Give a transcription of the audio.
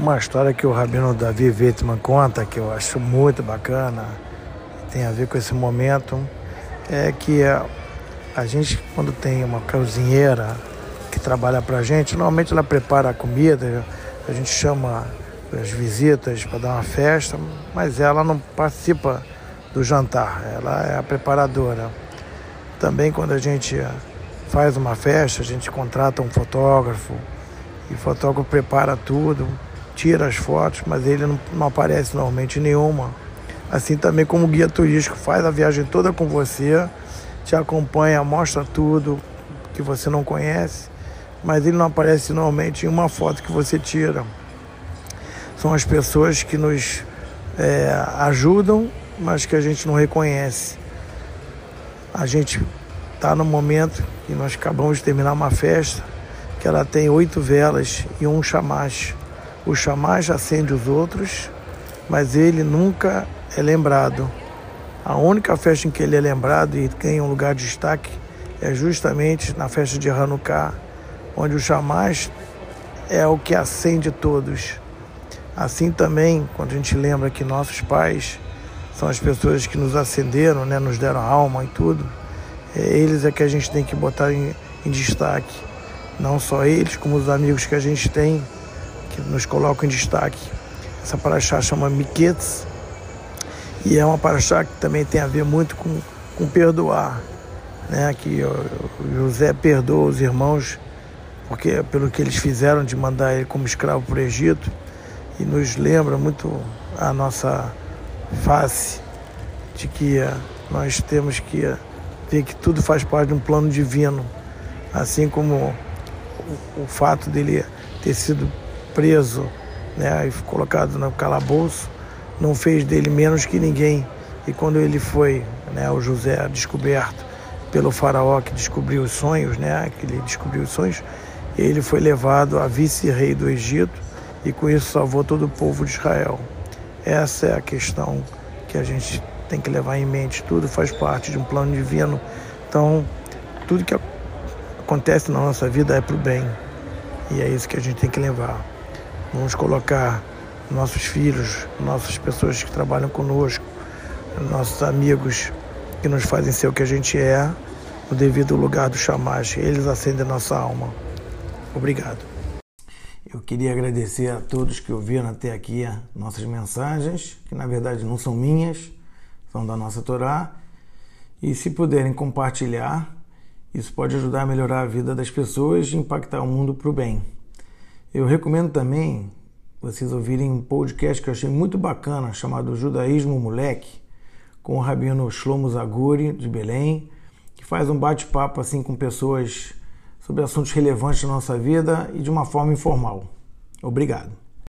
Uma história que o Rabino Davi Wittmann conta, que eu acho muito bacana, tem a ver com esse momento, é que a, a gente, quando tem uma cozinheira que trabalha para a gente, normalmente ela prepara a comida, a gente chama as visitas para dar uma festa, mas ela não participa do jantar, ela é a preparadora. Também quando a gente faz uma festa, a gente contrata um fotógrafo e o fotógrafo prepara tudo tira as fotos, mas ele não, não aparece normalmente nenhuma. Assim também como o guia turístico faz a viagem toda com você, te acompanha, mostra tudo que você não conhece, mas ele não aparece normalmente em uma foto que você tira. São as pessoas que nos é, ajudam, mas que a gente não reconhece. A gente está no momento que nós acabamos de terminar uma festa que ela tem oito velas e um chamache. O chamás acende os outros, mas ele nunca é lembrado. A única festa em que ele é lembrado e ganha um lugar de destaque é justamente na festa de Hanukkah, onde o chamás é o que acende todos. Assim também, quando a gente lembra que nossos pais são as pessoas que nos acenderam, né, nos deram alma e tudo, é, eles é que a gente tem que botar em, em destaque. Não só eles, como os amigos que a gente tem nos colocam em destaque. Essa paraxá chama Miquetes e é uma paraxá que também tem a ver muito com, com perdoar, né? Que José perdoa os irmãos porque pelo que eles fizeram de mandar ele como escravo para o Egito e nos lembra muito a nossa face de que eh, nós temos que eh, ver que tudo faz parte de um plano divino, assim como o, o fato dele ter sido preso né, e colocado no calabouço, não fez dele menos que ninguém. E quando ele foi, né, o José descoberto pelo faraó que descobriu os sonhos, né, que ele descobriu os sonhos, ele foi levado a vice-rei do Egito e com isso salvou todo o povo de Israel. Essa é a questão que a gente tem que levar em mente. Tudo faz parte de um plano divino. Então, tudo que acontece na nossa vida é para o bem. E é isso que a gente tem que levar. Vamos colocar nossos filhos, nossas pessoas que trabalham conosco, nossos amigos que nos fazem ser o que a gente é, no devido lugar do chamás. Eles acendem nossa alma. Obrigado. Eu queria agradecer a todos que ouviram até aqui nossas mensagens, que na verdade não são minhas, são da nossa Torá. E se puderem compartilhar, isso pode ajudar a melhorar a vida das pessoas e impactar o mundo para o bem. Eu recomendo também vocês ouvirem um podcast que eu achei muito bacana, chamado Judaísmo Moleque, com o rabino Shlomo Zaguri, de Belém, que faz um bate-papo assim com pessoas sobre assuntos relevantes da nossa vida e de uma forma informal. Obrigado.